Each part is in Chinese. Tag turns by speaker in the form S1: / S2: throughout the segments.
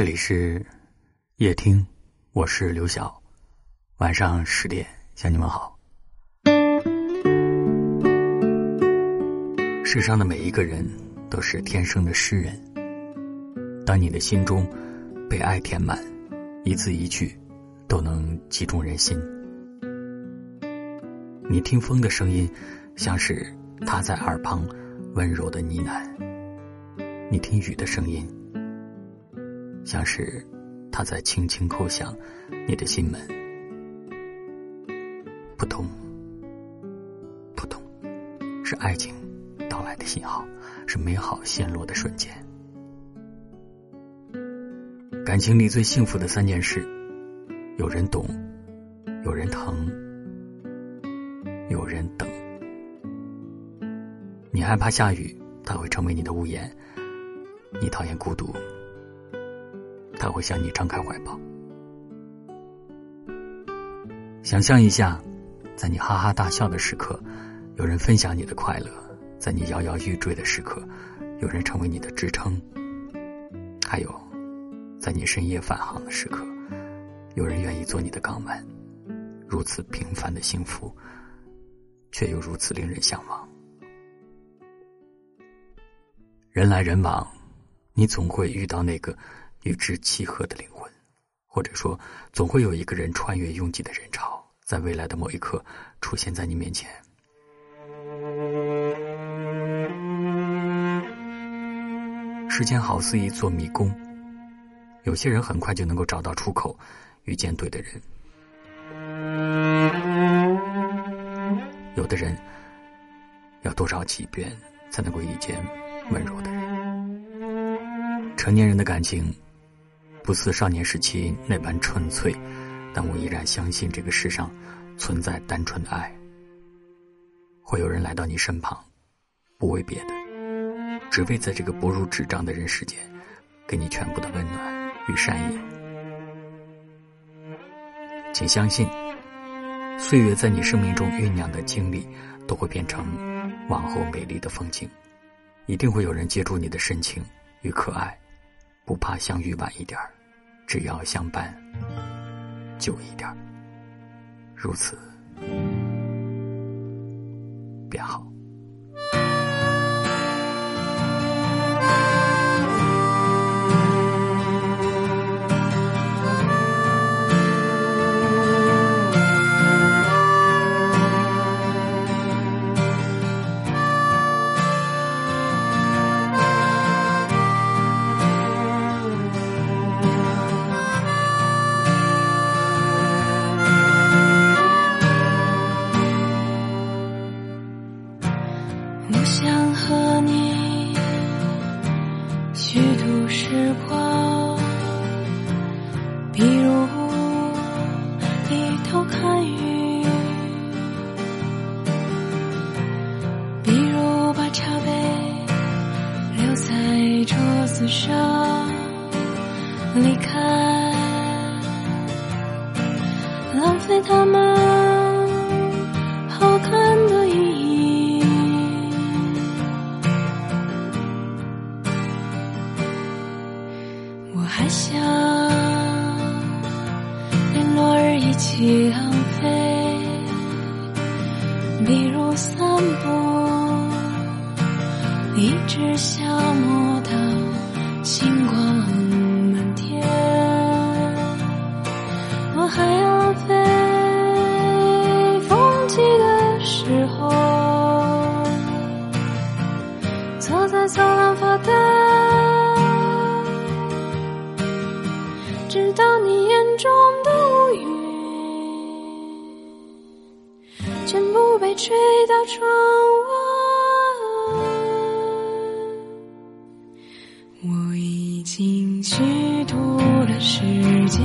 S1: 这里是夜听，我是刘晓。晚上十点向你们好。世上的每一个人都是天生的诗人。当你的心中被爱填满，一字一句都能击中人心。你听风的声音，像是他在耳旁温柔的呢喃；你听雨的声音。像是他在轻轻叩响你的心门，扑通，扑通，是爱情到来的信号，是美好陷落的瞬间。感情里最幸福的三件事：有人懂，有人疼，有人等。你害怕下雨，他会成为你的屋檐；你讨厌孤独。他会向你张开怀抱。想象一下，在你哈哈大笑的时刻，有人分享你的快乐；在你摇摇欲坠的时刻，有人成为你的支撑；还有，在你深夜返航的时刻，有人愿意做你的港湾。如此平凡的幸福，却又如此令人向往。人来人往，你总会遇到那个。与之契合的灵魂，或者说，总会有一个人穿越拥挤的人潮，在未来的某一刻出现在你面前。时间好似一座迷宫，有些人很快就能够找到出口，遇见对的人；有的人要多找几遍才能够遇见温柔的人。成年人的感情。不似少年时期那般纯粹，但我依然相信这个世上存在单纯的爱。会有人来到你身旁，不为别的，只为在这个薄如纸张的人世间，给你全部的温暖与善意。请相信，岁月在你生命中酝酿的经历，都会变成往后美丽的风景。一定会有人接住你的深情与可爱，不怕相遇晚一点。只要相伴久一点，如此便好。
S2: 想和你虚度时光比如低头看雨比如把茶杯留在桌子上离开浪费他们起浪费，比如散步，一直消磨。吹到窗外。我已经虚度了时间，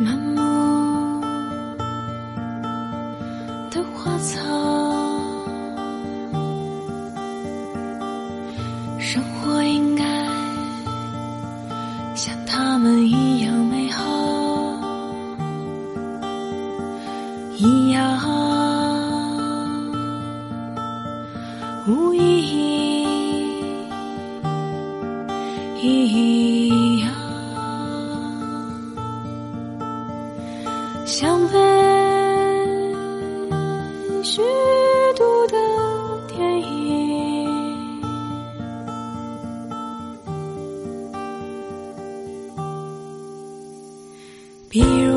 S2: 满目的花草，生活应该像他们一样美好，一样无意义。意义想被虚度的电影，比如。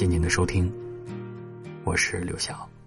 S1: 谢谢您的收听我是刘晓。